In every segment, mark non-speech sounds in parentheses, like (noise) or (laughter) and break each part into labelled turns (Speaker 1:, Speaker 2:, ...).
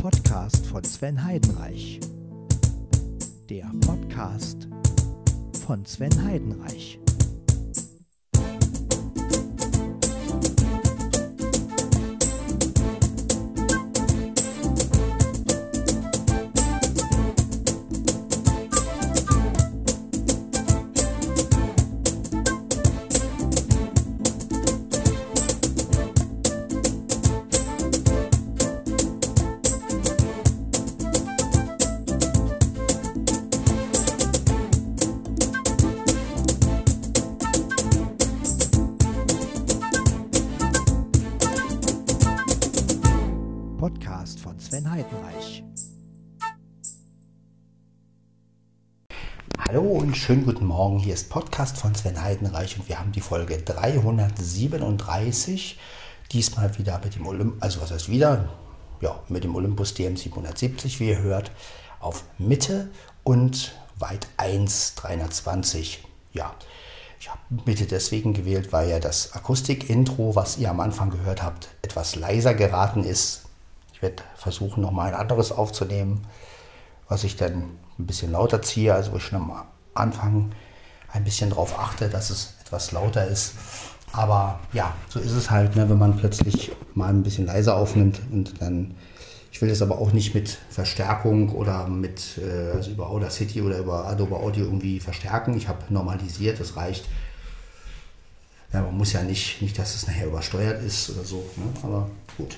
Speaker 1: Podcast von Sven Heidenreich. Der Podcast von Sven Heidenreich.
Speaker 2: Guten Morgen. Hier ist Podcast von Sven Heidenreich und wir haben die Folge 337. Diesmal wieder mit dem Olympus, also was heißt wieder? Ja, mit dem Olympus DM770, wie ihr hört, auf Mitte und weit 1 320. Ja, ich habe Mitte deswegen gewählt, weil ja das Akustik-Intro, was ihr am Anfang gehört habt, etwas leiser geraten ist. Ich werde versuchen, nochmal ein anderes aufzunehmen, was ich dann ein bisschen lauter ziehe, also wo ich schon am Anfang ein bisschen darauf achte, dass es etwas lauter ist. Aber ja, so ist es halt, ne, wenn man plötzlich mal ein bisschen leiser aufnimmt und dann, ich will das aber auch nicht mit Verstärkung oder mit, äh, also über Audacity oder über Adobe Audio irgendwie verstärken. Ich habe normalisiert, das reicht. Ja, man muss ja nicht, nicht, dass es nachher übersteuert ist oder so, ne? aber gut.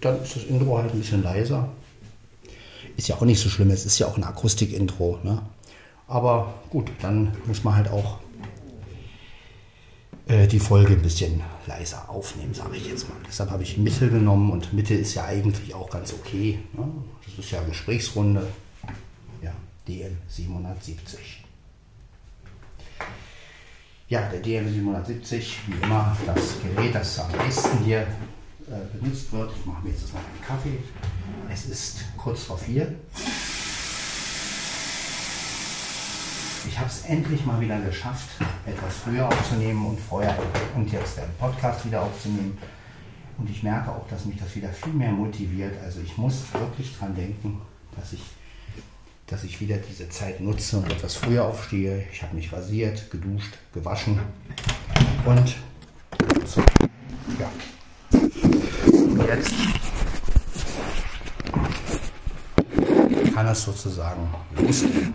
Speaker 2: Dann ist das Intro halt ein bisschen leiser. Ist ja auch nicht so schlimm, es ist ja auch ein Akustik-Intro. Ne? Aber gut, dann muss man halt auch äh, die Folge ein bisschen leiser aufnehmen, sage ich jetzt mal. Deshalb habe ich Mitte genommen und Mitte ist ja eigentlich auch ganz okay. Ne? Das ist ja Gesprächsrunde. Ja, DM 770. Ja, der DM 770, wie immer, das Gerät, das am meisten hier äh, benutzt wird. Ich mache mir jetzt mal einen Kaffee. Es ist kurz vor vier. Ich habe es endlich mal wieder geschafft, etwas früher aufzunehmen und vorher und jetzt den Podcast wieder aufzunehmen. Und ich merke auch, dass mich das wieder viel mehr motiviert. Also ich muss wirklich dran denken, dass ich, dass ich wieder diese Zeit nutze und etwas früher aufstehe. Ich habe mich rasiert, geduscht, gewaschen und so, ja. Und jetzt kann es sozusagen losgehen.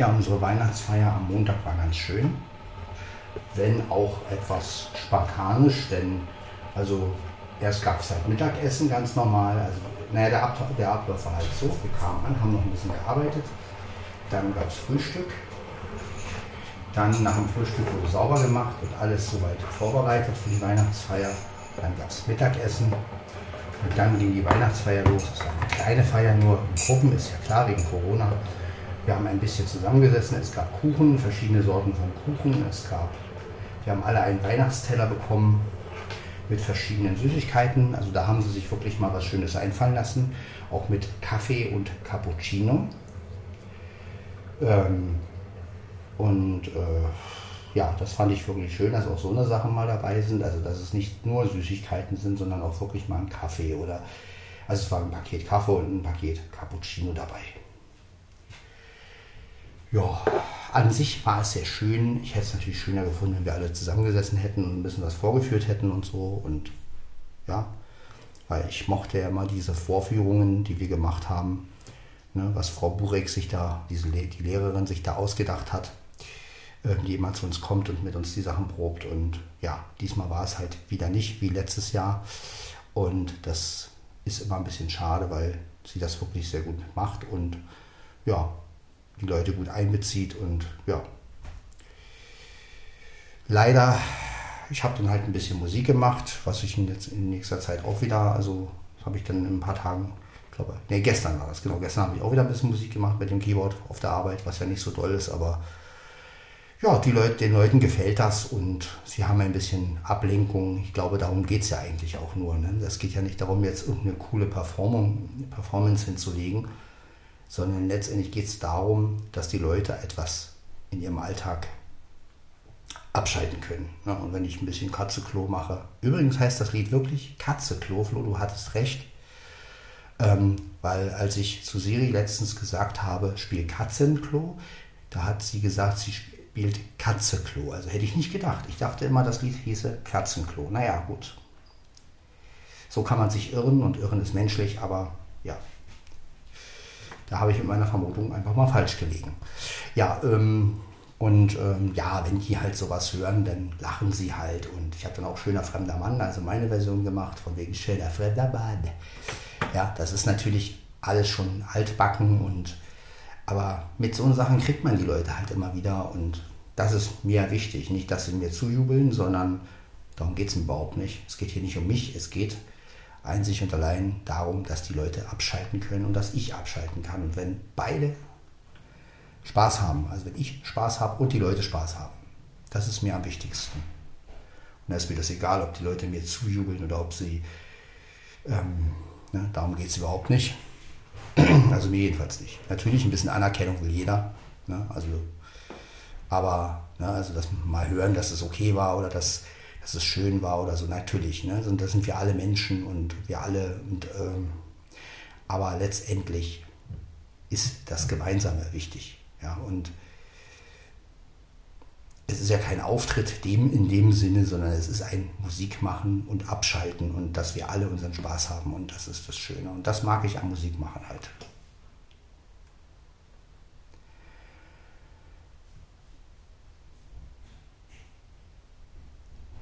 Speaker 2: Ja, unsere Weihnachtsfeier am Montag war ganz schön, wenn auch etwas spartanisch, denn also erst gab es halt Mittagessen ganz normal, also naja, der, Ab der Ablauf war halt so, wir kamen an, haben noch ein bisschen gearbeitet, dann gab es Frühstück, dann nach dem Frühstück wurde sauber gemacht und alles soweit vorbereitet für die Weihnachtsfeier, dann gab es Mittagessen. Und dann ging die Weihnachtsfeier los, es war eine kleine Feier, nur in Gruppen, ist ja klar, wegen Corona. Wir haben ein bisschen zusammengesessen. Es gab Kuchen, verschiedene Sorten von Kuchen. Es gab, wir haben alle einen Weihnachtsteller bekommen mit verschiedenen Süßigkeiten. Also da haben sie sich wirklich mal was Schönes einfallen lassen. Auch mit Kaffee und Cappuccino. Ähm, und äh, ja, das fand ich wirklich schön, dass auch so eine Sachen mal dabei sind. Also dass es nicht nur Süßigkeiten sind, sondern auch wirklich mal ein Kaffee oder also es war ein Paket Kaffee und ein Paket Cappuccino dabei. Ja, an sich war es sehr schön. Ich hätte es natürlich schöner gefunden, wenn wir alle zusammengesessen hätten und ein bisschen was vorgeführt hätten und so. Und ja, weil ich mochte ja immer diese Vorführungen, die wir gemacht haben, ne, was Frau Burek sich da, diese, die Lehrerin sich da ausgedacht hat, äh, die immer zu uns kommt und mit uns die Sachen probt. Und ja, diesmal war es halt wieder nicht wie letztes Jahr. Und das ist immer ein bisschen schade, weil sie das wirklich sehr gut macht und ja, die Leute gut einbezieht und ja. Leider, ich habe dann halt ein bisschen Musik gemacht, was ich jetzt in nächster Zeit auch wieder, also habe ich dann in ein paar Tagen, glaube nee, gestern war das, genau, gestern habe ich auch wieder ein bisschen Musik gemacht mit dem Keyboard auf der Arbeit, was ja nicht so toll ist, aber ja, die Leute, den Leuten gefällt das und sie haben ein bisschen Ablenkung. Ich glaube, darum geht es ja eigentlich auch nur. Ne? Geht ja nicht darum, jetzt irgendeine coole Performance hinzulegen, sondern letztendlich geht es darum, dass die Leute etwas in ihrem Alltag abschalten können. Ja, und wenn ich ein bisschen Katzeklo mache, übrigens heißt das Lied wirklich Katzeklo, Flo, du hattest recht, ähm, weil als ich zu Siri letztens gesagt habe, spiel Katzenklo, da hat sie gesagt, sie spielt Katzeklo. Also hätte ich nicht gedacht. Ich dachte immer, das Lied hieße Katzenklo. Naja, gut. So kann man sich irren und irren ist menschlich, aber da habe ich mit meiner Vermutung einfach mal falsch gelegen. Ja, ähm, und ähm, ja, wenn die halt sowas hören, dann lachen sie halt. Und ich habe dann auch schöner fremder Mann, also meine Version gemacht, von wegen schöner fremder Mann. Ja, das ist natürlich alles schon altbacken und aber mit so Sachen kriegt man die Leute halt immer wieder und das ist mir wichtig. Nicht, dass sie mir zujubeln, sondern darum geht es überhaupt nicht. Es geht hier nicht um mich, es geht einzig und allein darum, dass die Leute abschalten können und dass ich abschalten kann. Und wenn beide Spaß haben, also wenn ich Spaß habe und die Leute Spaß haben, das ist mir am wichtigsten. Und da ist mir das egal, ob die Leute mir zujubeln oder ob sie, ähm, ne, darum geht es überhaupt nicht. (clears throat) Also mir jedenfalls nicht. Natürlich ein bisschen Anerkennung will jeder. Ne, also, aber ne, also das mal hören, dass es okay war oder dass dass es schön war oder so, natürlich. Ne? Und das sind wir alle Menschen und wir alle. Und, ähm, aber letztendlich ist das Gemeinsame wichtig. Ja? Und es ist ja kein Auftritt dem in dem Sinne, sondern es ist ein Musikmachen und Abschalten und dass wir alle unseren Spaß haben und das ist das Schöne. Und das mag ich am Musikmachen halt.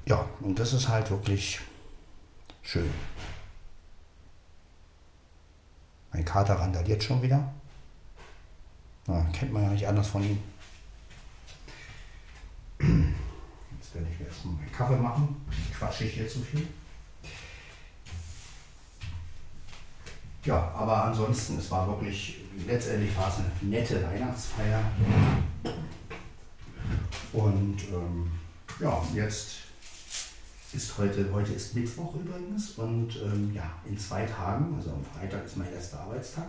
Speaker 2: Ja, und das ist halt wirklich schön. Mein Kater randaliert schon wieder. Na, kennt man ja nicht anders von ihm. Jetzt werde ich mir erstmal meinen Kaffee machen. Quatsche ich hier zu viel. Ja, aber ansonsten, es war wirklich, letztendlich war es eine nette Weihnachtsfeier. Und ähm, ja, jetzt ist heute, heute ist Mittwoch übrigens und ähm, ja, in zwei Tagen, also am Freitag ist mein erster Arbeitstag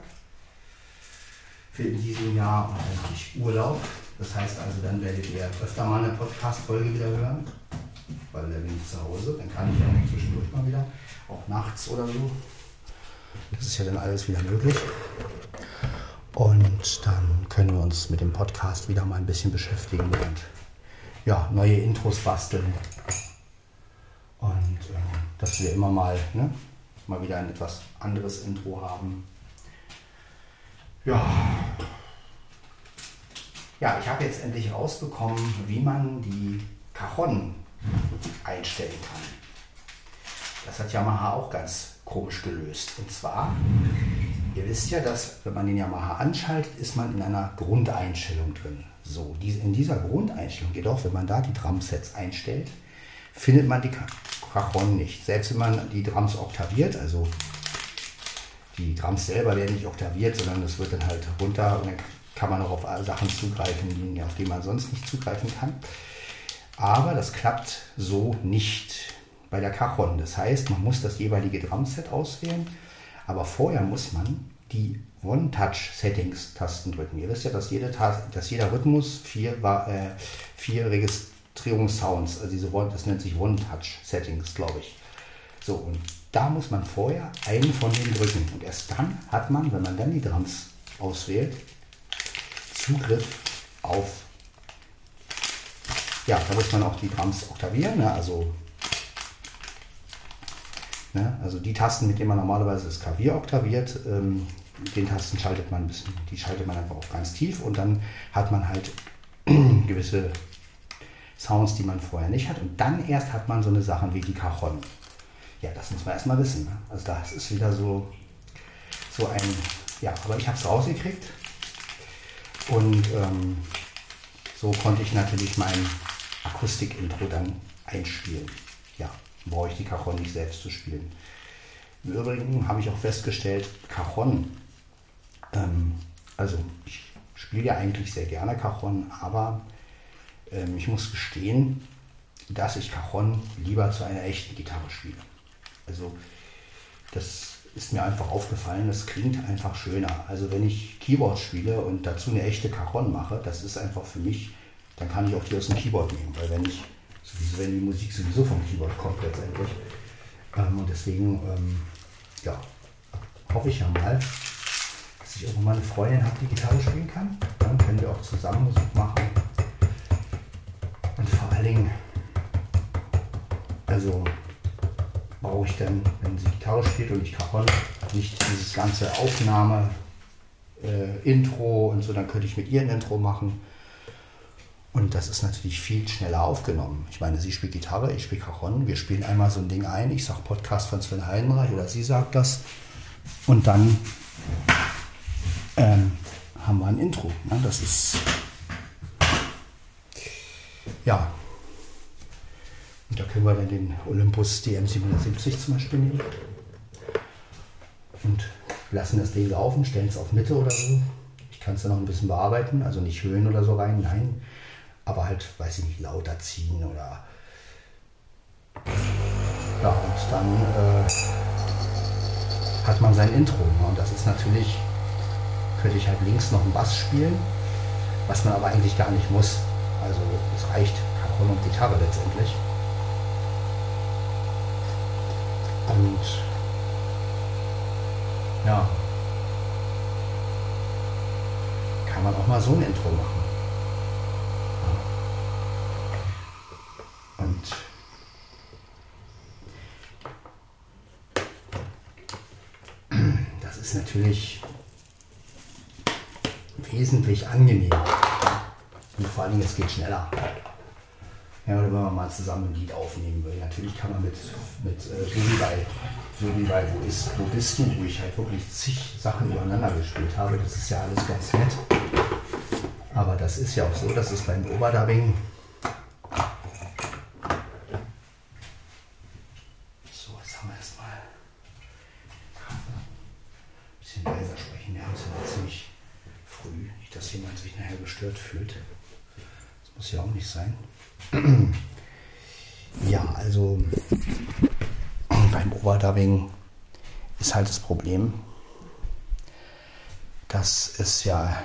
Speaker 2: für in diesem Jahr und habe ich Urlaub. Das heißt also, dann werdet ihr öfter mal eine Podcast-Folge wieder hören, weil dann bin ich zu Hause, dann kann ich auch zwischendurch mal wieder, auch nachts oder so. Das ist ja dann alles wieder möglich. Und dann können wir uns mit dem Podcast wieder mal ein bisschen beschäftigen und ja, neue Intros basteln. Dass wir immer mal, ne, mal wieder ein etwas anderes Intro haben. Ja. Ja, ich habe jetzt endlich rausbekommen, wie man die Cajon einstellen kann. Das hat Yamaha auch ganz komisch gelöst. Und zwar, ihr wisst ja, dass wenn man den Yamaha anschaltet, ist man in einer Grundeinstellung drin. So, in dieser Grundeinstellung jedoch, wenn man da die Drumsets einstellt, findet man die Cajon nicht. Selbst wenn man die Drums oktaviert, also die Drums selber werden nicht oktaviert, sondern es wird dann halt runter und dann kann man auch auf Sachen zugreifen, auf die man sonst nicht zugreifen kann. Aber das klappt so nicht bei der Cajon. Das heißt, man muss das jeweilige Drumset auswählen, aber vorher muss man die One-Touch-Settings-Tasten drücken. Ihr wisst ja, dass, jede dass jeder Rhythmus vier, äh, vier Regist Registrierungssounds, also diese One, das nennt sich One-Touch-Settings, glaube ich. So, und da muss man vorher einen von denen drücken. Und erst dann hat man, wenn man dann die Drums auswählt, Zugriff auf, ja, da muss man auch die Drums oktavieren, ne? also, ne? also die Tasten, mit denen man normalerweise das Klavier oktaviert, ähm, den Tasten schaltet man ein bisschen, die schaltet man einfach auf ganz tief und dann hat man halt (clears throat) gewisse Sounds, die man vorher nicht hat. Und dann erst hat man so eine Sachen wie die Cajon. Ja, das muss man erstmal wissen. Ne? Also das ist wieder so, so ein, ja, aber ich habe es rausgekriegt. Und ähm, so konnte ich natürlich mein Akustik-Intro dann einspielen. Ja, brauche ich die Cajon nicht selbst zu spielen. Im Übrigen habe ich auch festgestellt, Cajon, ähm, also ich spiele ja eigentlich sehr gerne Cajon, aber ähm, ich muss gestehen, dass ich Cajon lieber zu einer echten Gitarre spiele. Also das ist mir einfach aufgefallen, es klingt einfach schöner. Also wenn ich Keyboard spiele und dazu eine echte Cajon mache, das ist einfach für mich, dann kann ich auch die aus dem Keyboard nehmen, weil wenn ich, sowieso, wenn die Musik sowieso vom Keyboard kommt letztendlich. Ähm, und deswegen, ähm, ja, hoffe ich ja mal, dass ich irgendwann mal eine Freundin habe, die Gitarre spielen kann. Dann können wir auch zusammen Musik machen. Also brauche ich dann, wenn sie Gitarre spielt und ich Cajon, nicht dieses ganze Aufnahme, äh, Intro und so, dann könnte ich mit ihr ein Intro machen. Und das ist natürlich viel schneller aufgenommen. Ich meine, sie spielt Gitarre, ich spiele Cajon, wir spielen einmal so ein Ding ein, ich sage Podcast von Sven Heidenreich oder sie sagt das. Und dann ähm, haben wir ein Intro. Ne? Das ist ja, können wir dann den Olympus DM770 zum Beispiel nehmen und lassen das Ding laufen, stellen es auf Mitte oder so. Ich kann es dann noch ein bisschen bearbeiten, also nicht Höhen oder so rein, nein. Aber halt, weiß ich nicht, lauter ziehen oder. Ja, und dann äh, hat man sein Intro. Ne? Und das ist natürlich, könnte ich halt links noch einen Bass spielen, was man aber eigentlich gar nicht muss. Also es reicht Cajon und Gitarre letztendlich. Und ja, kann man auch mal so ein Intro machen. Und das ist natürlich wesentlich angenehmer. Und vor allen Dingen, es geht schneller. Ja, oder wenn man mal zusammen ein Lied aufnehmen will. Natürlich kann man mit, mit äh, so, wie bei, so bei Wo, ist, Wo bist du, wo ich halt wirklich zig Sachen übereinander gespielt habe. Das ist ja alles ganz nett. Aber das ist ja auch so, dass es beim Overdubbing so, jetzt haben wir erstmal ein bisschen leiser sprechen. Wir haben es ja ziemlich früh. Nicht, dass jemand sich nachher gestört fühlt. Das muss ja auch nicht sein. Ja, also (clears throat) beim Overdubbing ist halt das Problem, dass es ja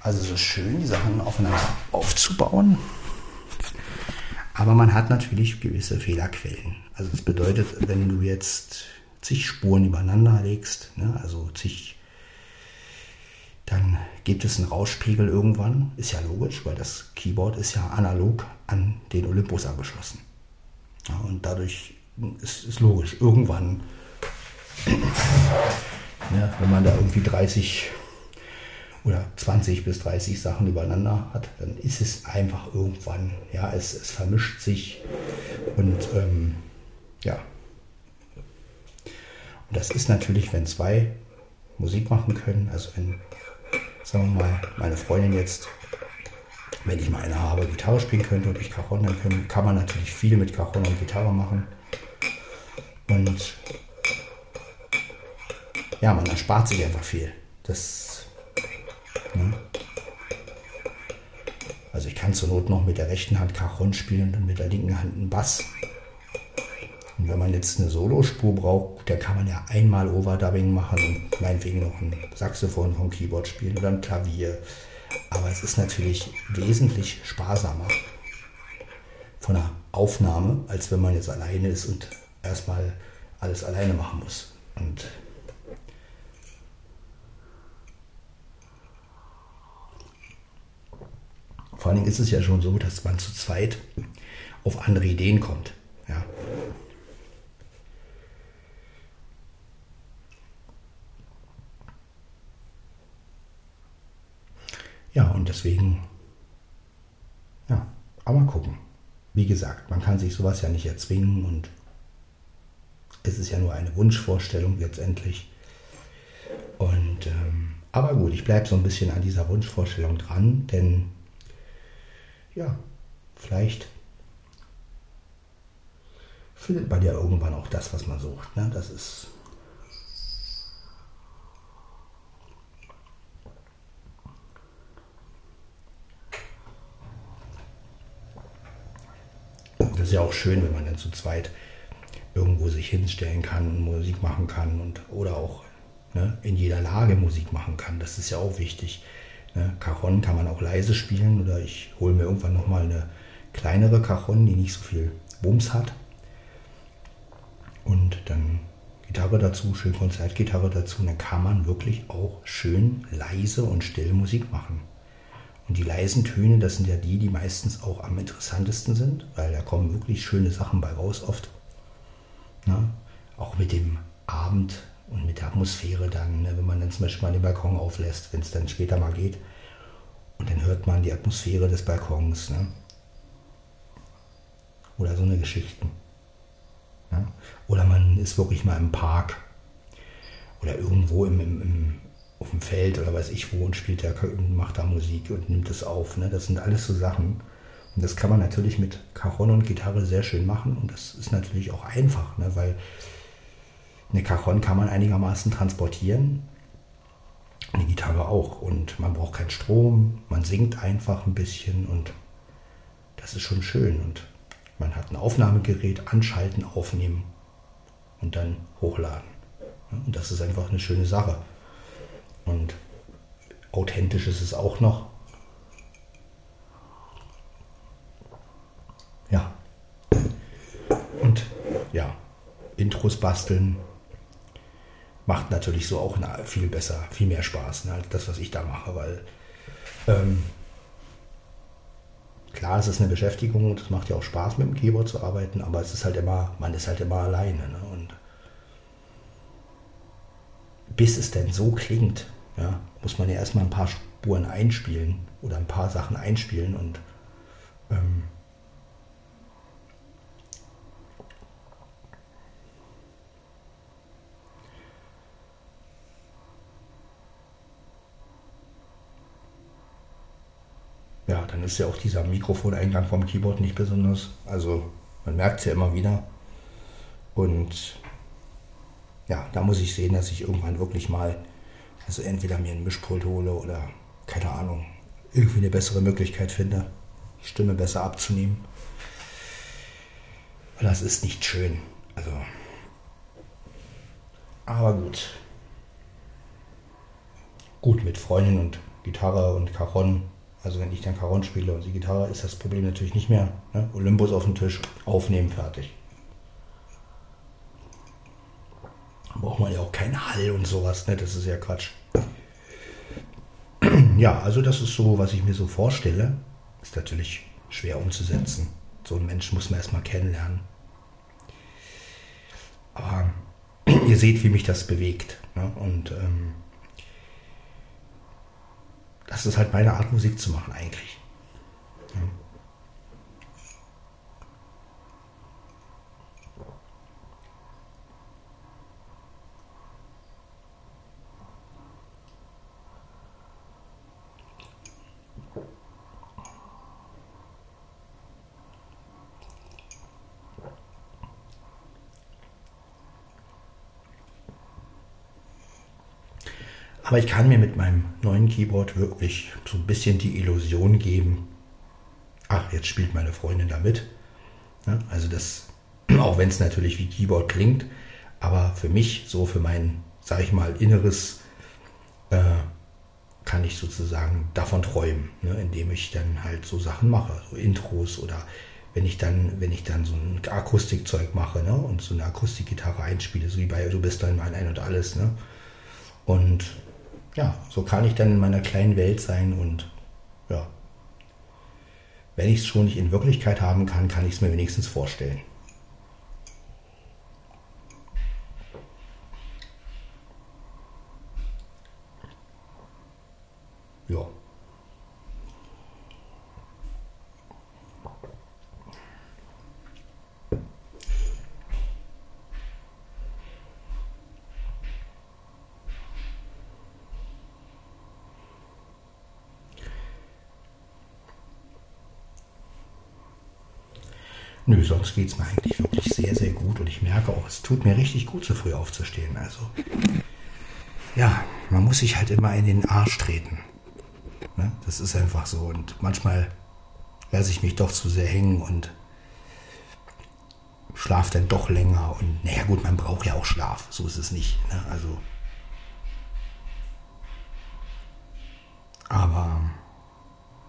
Speaker 2: also so schön, die Sachen aufeinander aufzubauen, aber man hat natürlich gewisse Fehlerquellen. Also das bedeutet, wenn du jetzt zig Spuren übereinander legst, ne, also zig dann gibt es einen Rauschpegel irgendwann. Ist ja logisch, weil das Keyboard ist ja analog an den Olympus angeschlossen. Ja, und dadurch ist es logisch, irgendwann, ja, (clears throat) wenn man da irgendwie 30 oder 20 bis 30 Sachen übereinander hat, dann ist es einfach irgendwann, ja, es, es vermischt sich und ähm, ja. Und das ist natürlich, wenn zwei Musik machen können, also wenn sagen wir mal, meine Freundin jetzt, wenn ich mal eine habe, Gitarre spielen könnte und ich Cajon, dann können, kann man natürlich viel mit Cajon und Gitarre machen. Und ja, man erspart sich einfach viel. Das, ne? Also ich kann zur Not noch mit der rechten Hand Cajon spielen und mit der linken Hand einen Bass. Und wenn man jetzt eine Solospur braucht, dann kann man ja einmal Overdubbing machen und meinetwegen noch ein Saxophon vom Keyboard spielen oder ein Klavier. Aber es ist natürlich wesentlich sparsamer von der Aufnahme, als wenn man jetzt alleine ist und erstmal alles alleine machen muss. Und vor allen Dingen ist es ja schon so, dass man zu zweit auf andere Ideen kommt. Ja. Ja, und deswegen, ja, aber gucken. Wie gesagt, man kann sich sowas ja nicht erzwingen und es ist ja nur eine Wunschvorstellung letztendlich. Und, ähm, aber gut, ich bleibe so ein bisschen an dieser Wunschvorstellung dran, denn ja, vielleicht findet man ja irgendwann auch das, was man sucht. Ne? Das ist Das ist ja auch schön, wenn man dann zu zweit irgendwo sich hinstellen kann und Musik machen kann und oder auch ne, in jeder Lage Musik machen kann. Das ist ja auch wichtig. Ne? Cajon kann man auch leise spielen oder ich hole mir irgendwann nochmal eine kleinere Cajon, die nicht so viel Bums hat. Und dann Gitarre dazu, schön Konzertgitarre dazu. Dann kann man wirklich auch schön leise und still Musik machen. Und die leisen Töne, das sind ja die, die meistens auch am interessantesten sind, weil da kommen wirklich schöne Sachen bei raus oft. Ne? Auch mit dem Abend und mit der Atmosphäre dann, ne? wenn man dann zum Beispiel mal den Balkon auflässt, wenn es dann später mal geht. Und dann hört man die Atmosphäre des Balkons. Ne? Oder so eine Geschichten. Ne? Oder man ist wirklich mal im Park oder irgendwo im, im, im, dem Feld oder weiß ich wo und spielt da, macht da Musik und nimmt es auf. Ne? Das sind alles so Sachen. Und das kann man natürlich mit Cajon und Gitarre sehr schön machen. Und das ist natürlich auch einfach, ne? weil eine Cajon kann man einigermaßen transportieren. Eine Gitarre auch. Und man braucht keinen Strom, man singt einfach ein bisschen und das ist schon schön. Und man hat ein Aufnahmegerät, anschalten, aufnehmen und dann hochladen. Und das ist einfach eine schöne Sache. Und authentisch ist es auch noch. Ja. Und ja, Intros basteln macht natürlich so auch viel besser, viel mehr Spaß ne, als das, was ich da mache, weil ähm, klar, es ist eine Beschäftigung und es macht ja auch Spaß mit dem Keyboard zu arbeiten, aber es ist halt immer, man ist halt immer alleine. Ne? Und bis es denn so klingt, ja, muss man ja erstmal ein paar Spuren einspielen oder ein paar Sachen einspielen und ähm, ja, dann ist ja auch dieser Mikrofoneingang vom Keyboard nicht besonders. Also man merkt es ja immer wieder. Und ja, da muss ich sehen, dass ich irgendwann wirklich mal, also entweder mir einen Mischpult hole oder keine Ahnung, irgendwie eine bessere Möglichkeit finde, die Stimme besser abzunehmen. Weil das ist nicht schön. Also. Aber gut. Gut, mit Freundin und Gitarre und Cajon also wenn ich dann Caron spiele und die Gitarre, ist das Problem natürlich nicht mehr. Ne? Olympus auf den Tisch, aufnehmen, fertig. Braucht man ja auch keinen Hall und sowas, ne? das ist ja Quatsch. (clears throat) Ja, also das ist so, was ich mir so vorstelle. Ist natürlich schwer umzusetzen. So einen Menschen muss man erstmal kennenlernen. Aber (clears throat) ihr seht, wie mich das bewegt. Ne? Und ähm, das ist halt meine Art, Musik zu machen eigentlich. Aber ich kann mir mit meinem neuen Keyboard wirklich so ein bisschen die Illusion geben, ach, jetzt spielt meine Freundin da mit. Ja, also das, (clears throat) auch wenn es natürlich wie Keyboard klingt, aber für mich, so für mein, sag ich mal, Inneres, äh, kann ich sozusagen davon träumen, ne, indem ich dann halt so Sachen mache, so Intros oder wenn ich dann, wenn ich dann so ein Akustikzeug mache ne, und so eine Akustikgitarre einspiele, so wie bei Du bist dann mein Ein und Alles. Ne, und ja, so kann ich dann in meiner kleinen Welt sein und ja, wenn ich es schon nicht in Wirklichkeit haben kann, kann ich es mir wenigstens vorstellen. Ja. Nö, sonst geht es mir eigentlich wirklich sehr, sehr gut und ich merke auch, es tut mir richtig gut, so früh aufzustehen. Also, ja, man muss sich halt immer in den Arsch treten. Ne? Das ist einfach so und manchmal lasse ich mich doch zu sehr hängen und schlafe dann doch länger. Und naja gut, man braucht ja auch Schlaf, so ist es nicht. Ne? Also, aber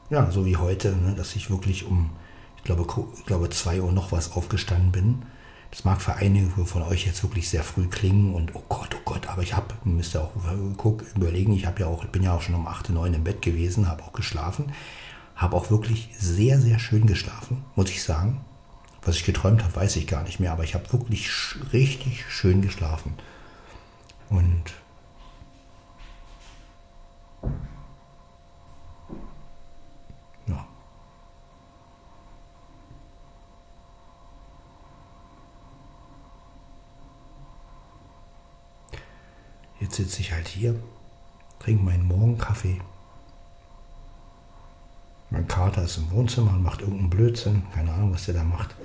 Speaker 2: ja, so wie heute, ne, dass ich wirklich um, ich glaube, ich glaube, 2 Uhr noch was aufgestanden bin. Das mag für einige von euch jetzt wirklich sehr früh klingen und oh Gott, oh Gott, aber ich habe, müsst ihr auch guck, überlegen, ich ja auch, bin ja auch schon um 8, 9 im Bett gewesen, habe auch geschlafen, habe auch wirklich sehr, sehr schön geschlafen, muss ich sagen. Was ich geträumt habe, weiß ich gar nicht mehr, aber ich habe wirklich richtig schön geschlafen. Und Jetzt sitze ich halt hier, trinke meinen Morgenkaffee. Mein Kater ist im Wohnzimmer und macht irgendeinen Blödsinn. Keine Ahnung, was der da macht.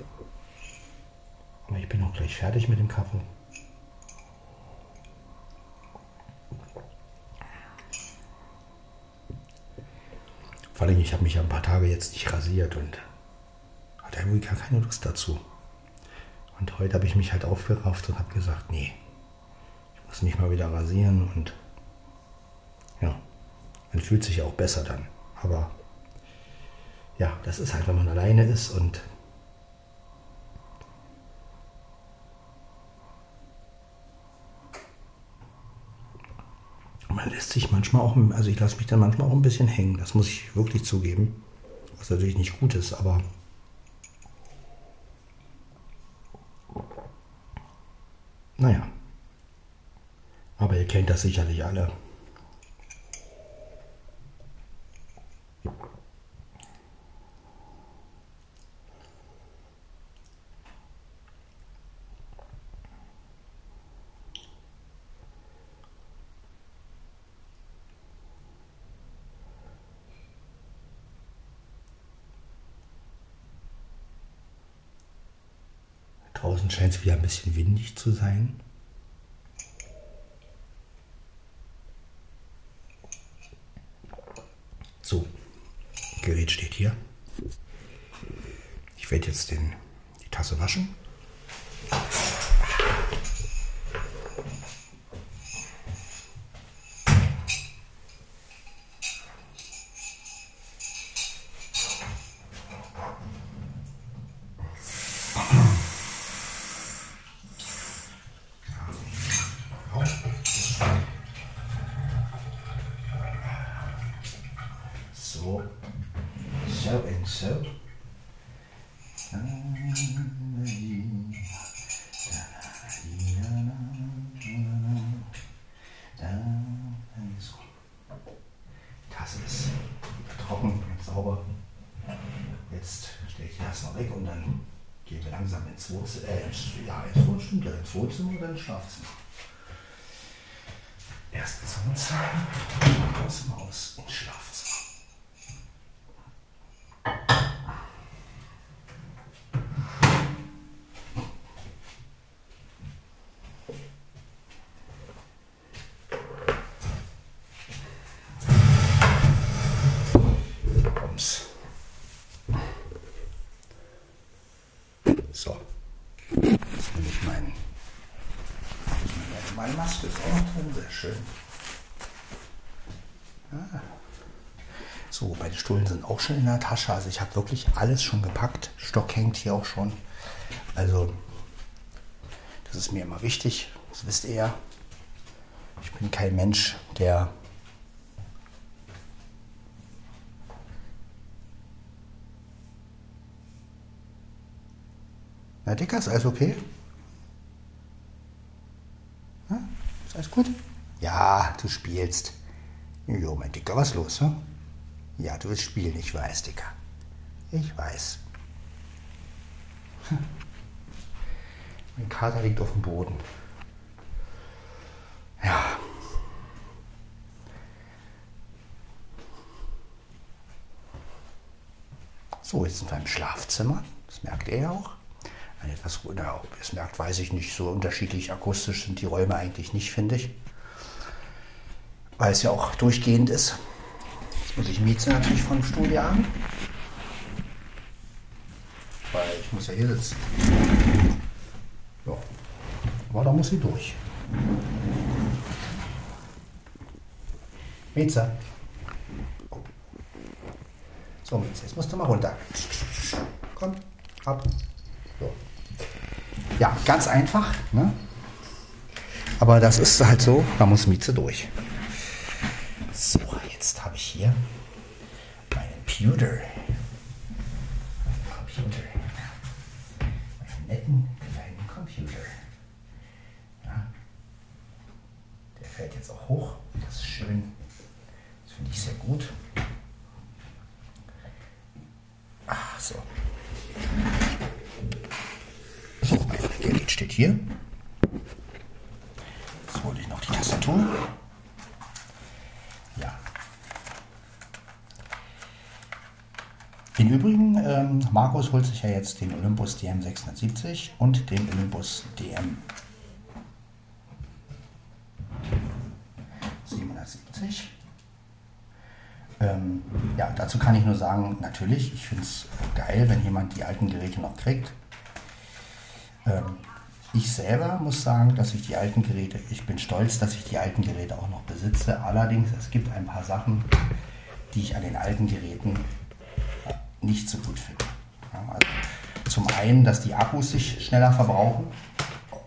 Speaker 2: Aber ich bin auch gleich fertig mit dem Kaffee. Vor allem, ich habe mich ein paar Tage jetzt nicht rasiert und hatte irgendwie gar keine Lust dazu. Und heute habe ich mich halt aufgerafft und habe gesagt, nee, muss mich mal wieder rasieren und ja, man fühlt sich auch besser dann. Aber ja, das ist halt, wenn man alleine ist und man lässt sich manchmal auch, also ich lasse mich dann manchmal auch ein bisschen hängen, das muss ich wirklich zugeben, was natürlich nicht gut ist, aber naja, aber ihr kennt das sicherlich alle. Draußen scheint es wieder ein bisschen windig zu sein. So, Gerät steht hier. Ich werde jetzt den, die Tasse waschen. Wohnzimmer oder ins Schlafzimmer? Erst ins Wohnzimmer, aus dem Haus ins Schlafzimmer. So. Jetzt nehme ich meinen meine Maske ist auch noch drin, sehr schön. Ah. So, meine Stullen sind auch schon in der Tasche. Also ich habe wirklich alles schon gepackt. Stock hängt hier auch schon. Also das ist mir immer wichtig. Das wisst ihr ja. Ich bin kein Mensch, der Na, Dicker, ist alles okay? alles gut? Ja, du spielst. Jo, mein Dicker, was los, hm? Ja, du willst spielen, ich weiß, Dicker. Ich weiß. Hm. Mein Kater liegt auf dem Boden. Ja. So, jetzt sind wir im Schlafzimmer. Das merkt ihr ja auch ein etwas, na, ob es merkt, weiß ich nicht, so unterschiedlich akustisch sind die Räume eigentlich nicht, finde ich. Weil es ja auch durchgehend ist. Jetzt muss ich Mieze natürlich vom Studio an. Weil ich muss ja hier sitzen. Aber da muss sie durch. Mieze. So, Mieze, jetzt musst du mal runter. Komm, ab. Ja, ganz einfach. Ne? Aber das ist halt so, da muss Mieze durch. So, jetzt habe ich hier meinen Pewter. Computer. Meinen netten kleinen Computer. Ja. Der fällt jetzt auch hoch. Das ist schön. Das finde ich sehr gut. Ah, so. So, mein Gerät steht hier. Jetzt hole Tastatur. Ja. Im Übrigen, ähm, Markus holt sich ja jetzt den Olympus DM 670 und den Olympus DM 770. Ähm, ja, dazu kann ich nur sagen, natürlich, ich finde es geil, wenn jemand die alten Geräte noch kriegt. Ich selber muss sagen, dass ich die alten Geräte, ich bin stolz, dass ich die alten Geräte auch noch besitze. Allerdings, es gibt ein paar Sachen, die ich an den alten Geräten nicht so gut finde. Also zum einen, dass die Akkus sich schneller verbrauchen,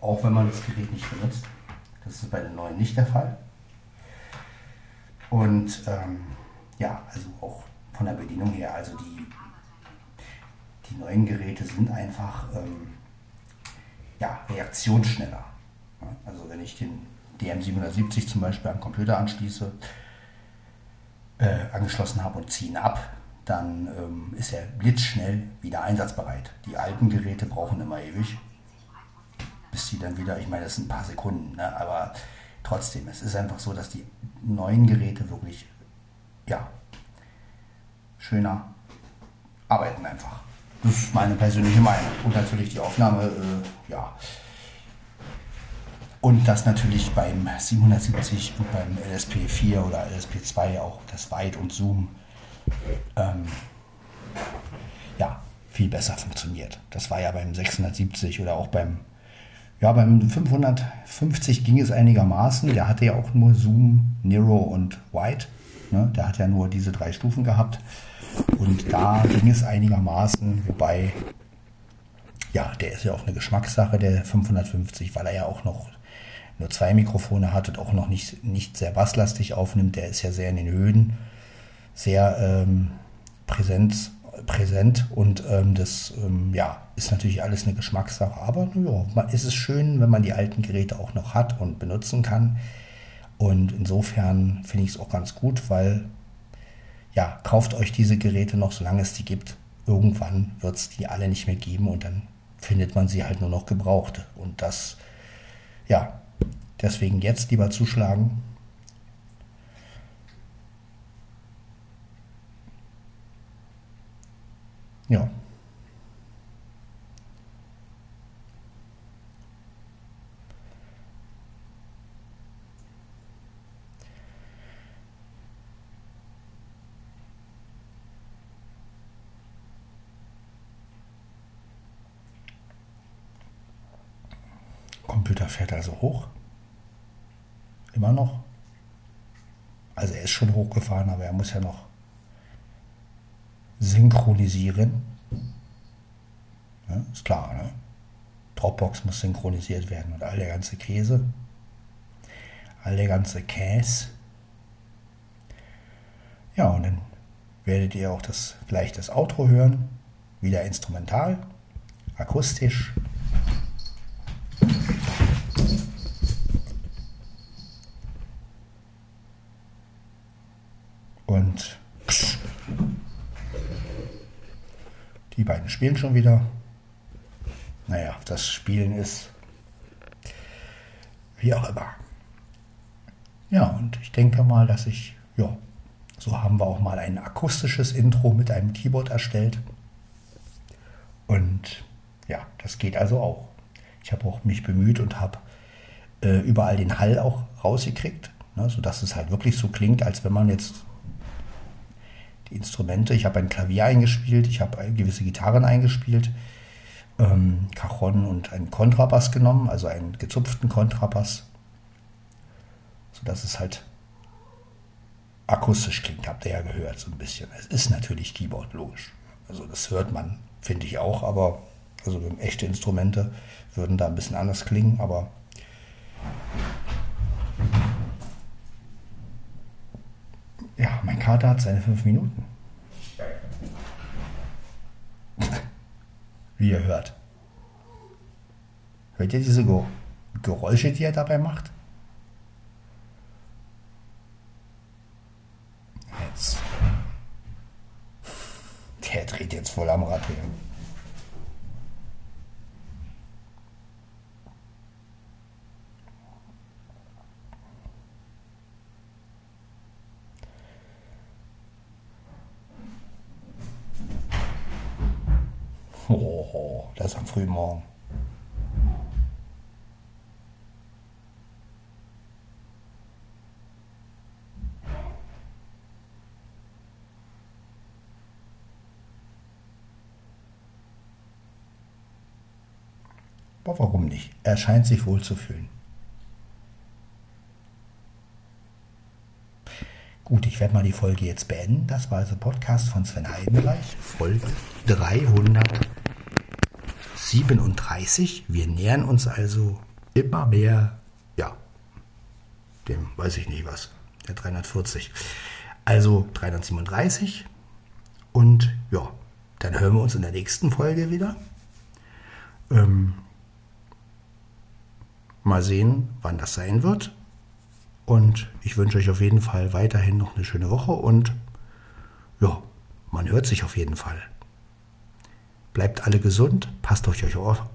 Speaker 2: auch wenn man das Gerät nicht benutzt. Das ist bei den neuen nicht der Fall. Und ähm, ja, also auch von der Bedienung her, also die, die neuen Geräte sind einfach ähm, ja, reaktionsschneller. Ja, also wenn ich den DM770 zum Beispiel am Computer anschließe, äh, angeschlossen habe und ziehe ihn ab, dann ähm, ist er blitzschnell wieder einsatzbereit. Die alten Geräte brauchen immer ewig, bis sie dann wieder, ich meine, das sind ein paar Sekunden, ne, aber trotzdem, es ist einfach so, dass die neuen Geräte wirklich, ja, schöner arbeiten einfach. Das ist meine persönliche Meinung. Und natürlich die Aufnahme, äh, ja. Und dass natürlich beim 770 und beim LSP4 oder LSP2 auch das Weit und Zoom ähm, ja, viel besser funktioniert. Das war ja beim 670 oder auch beim, ja, beim 550 ging es einigermaßen. Der hatte ja auch nur Zoom, Nero und White. Ne? Der hat ja nur diese drei Stufen gehabt. Und da ging es einigermaßen, wobei, ja, der ist ja auch eine Geschmackssache, der 550, weil er ja auch noch nur zwei Mikrofone hat und auch noch nicht, nicht sehr basslastig aufnimmt. Der ist ja sehr in den Höhen, sehr ähm, präsent, präsent und ähm, das ähm, ja, ist natürlich alles eine Geschmackssache. Aber ja, ist es schön, wenn man die alten Geräte auch noch hat und benutzen kann. Und insofern finde ich es auch ganz gut, weil ja, kauft euch diese Geräte noch, solange es die gibt. Irgendwann wird es die alle nicht mehr geben und dann findet man sie halt nur noch gebraucht. Und das, ja, deswegen jetzt lieber zuschlagen. Ja. Computer fährt also hoch. Immer noch. Also er ist schon hochgefahren, aber er muss ja noch synchronisieren. Ja, ist klar, ne? Dropbox muss synchronisiert werden und all der ganze Käse, all der ganze Käse. Ja, und dann werdet ihr auch das, gleich das Outro hören. Wieder instrumental, akustisch. Und die beiden spielen schon wieder. Naja, das Spielen ist wie auch immer. Ja, und ich denke mal, dass ich, ja, so haben wir auch mal ein akustisches Intro mit einem Keyboard erstellt. Und ja, das geht also auch. Ich habe auch mich bemüht und habe äh, überall den Hall auch rausgekriegt, ne, sodass es halt wirklich so klingt, als wenn man jetzt Instrumente. Ich habe ein Klavier eingespielt, ich habe gewisse Gitarren eingespielt ähm, Cajon und einen Kontrabass genommen, also einen gezupften Kontrabass, sodass es halt akustisch klingt, habt ihr ja gehört so ein bisschen. Es ist natürlich Keyboard, logisch. Also das hört man, finde ich auch, aber also echte Instrumente würden da ein bisschen anders klingen, aber ja, mein Kater hat seine fünf Minuten. Wie ihr hört. Hört ihr diese Geräusche, die er dabei macht? Jetzt. Der dreht jetzt voll am Rad hier. Oh, das ist am frühen Morgen. Aber warum nicht? Er scheint sich wohl zu fühlen. Gut, ich werde mal die Folge jetzt beenden. Das war also Podcast von Sven Heidenreich, Folge 337. Wir nähern uns also immer mehr, ja, dem weiß ich nicht was, der 340. Also 337. Und ja, dann hören wir uns in der nächsten Folge wieder. Ähm, Mal sehen, wann das sein wird. Und ich wünsche euch auf jeden Fall weiterhin noch eine schöne Woche und ja, man hört sich auf jeden Fall. Bleibt alle gesund, passt, euch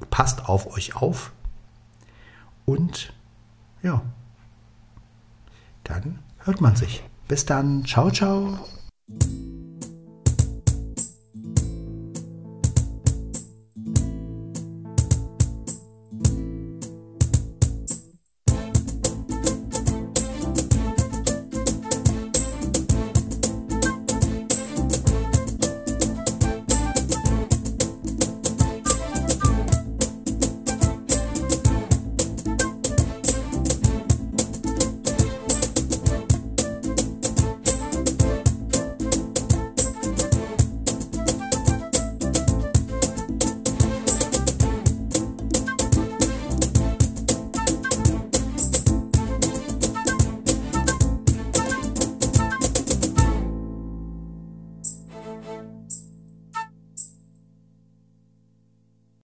Speaker 2: passt auf euch auf und ja, dann hört man sich. Bis dann, ciao, ciao.